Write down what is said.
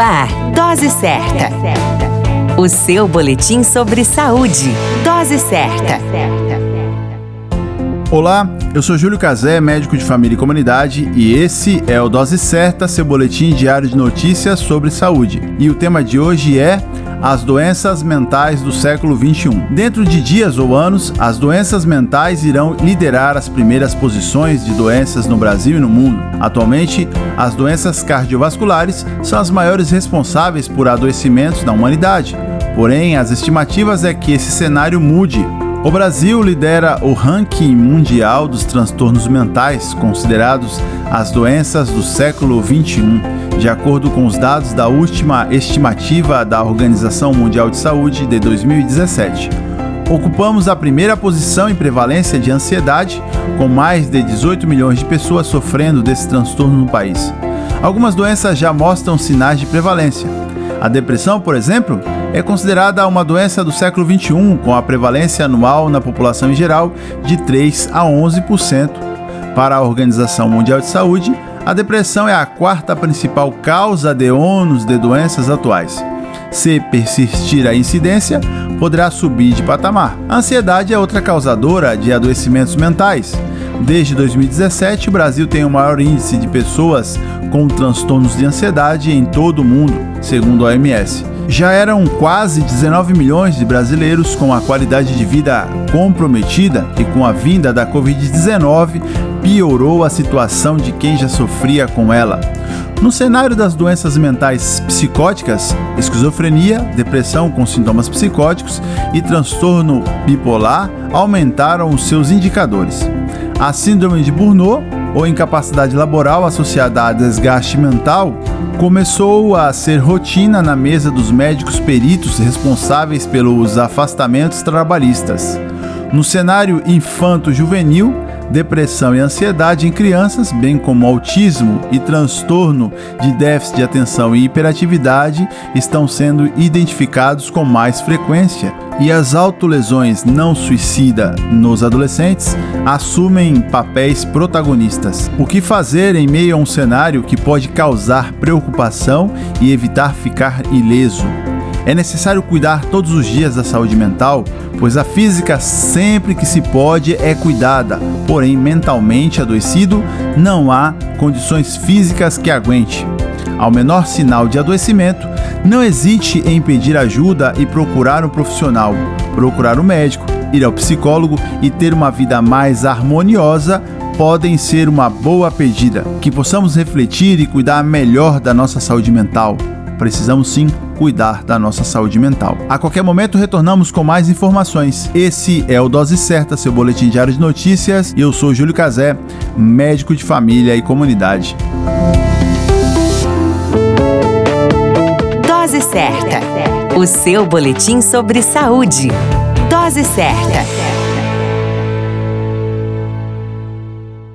ar, Dose Certa. O seu boletim sobre saúde. Dose Certa. Olá, eu sou Júlio Cazé, médico de família e comunidade, e esse é o Dose Certa, seu boletim diário de notícias sobre saúde. E o tema de hoje é as doenças mentais do século 21. Dentro de dias ou anos, as doenças mentais irão liderar as primeiras posições de doenças no Brasil e no mundo. Atualmente, as doenças cardiovasculares são as maiores responsáveis por adoecimentos na humanidade. Porém, as estimativas é que esse cenário mude o Brasil lidera o ranking mundial dos transtornos mentais, considerados as doenças do século XXI, de acordo com os dados da última estimativa da Organização Mundial de Saúde de 2017. Ocupamos a primeira posição em prevalência de ansiedade, com mais de 18 milhões de pessoas sofrendo desse transtorno no país. Algumas doenças já mostram sinais de prevalência. A depressão, por exemplo, é considerada uma doença do século XXI, com a prevalência anual na população em geral de 3 a 11%. Para a Organização Mundial de Saúde, a depressão é a quarta principal causa de ônus de doenças atuais. Se persistir a incidência, poderá subir de patamar. A ansiedade é outra causadora de adoecimentos mentais. Desde 2017, o Brasil tem o maior índice de pessoas com transtornos de ansiedade em todo o mundo, segundo a OMS já eram quase 19 milhões de brasileiros com a qualidade de vida comprometida e com a vinda da Covid-19 piorou a situação de quem já sofria com ela. No cenário das doenças mentais psicóticas, esquizofrenia, depressão com sintomas psicóticos e transtorno bipolar aumentaram os seus indicadores. A síndrome de Burnout, ou incapacidade laboral associada a desgaste mental, começou a ser rotina na mesa dos médicos peritos responsáveis pelos afastamentos trabalhistas. No cenário infanto-juvenil, depressão e ansiedade em crianças, bem como autismo e transtorno de déficit de atenção e hiperatividade, estão sendo identificados com mais frequência. E as autolesões não suicida nos adolescentes assumem papéis protagonistas. O que fazer em meio a um cenário que pode causar preocupação e evitar ficar ileso? É necessário cuidar todos os dias da saúde mental, pois a física, sempre que se pode, é cuidada, porém, mentalmente adoecido, não há condições físicas que aguente. Ao menor sinal de adoecimento, não hesite em pedir ajuda e procurar um profissional, procurar um médico, ir ao psicólogo e ter uma vida mais harmoniosa podem ser uma boa pedida. Que possamos refletir e cuidar melhor da nossa saúde mental. Precisamos sim cuidar da nossa saúde mental. A qualquer momento retornamos com mais informações. Esse é o Dose Certa, seu boletim diário de notícias, e eu sou Júlio Cazé, médico de família e comunidade. Dose Certa, o seu boletim sobre saúde. Dose certa.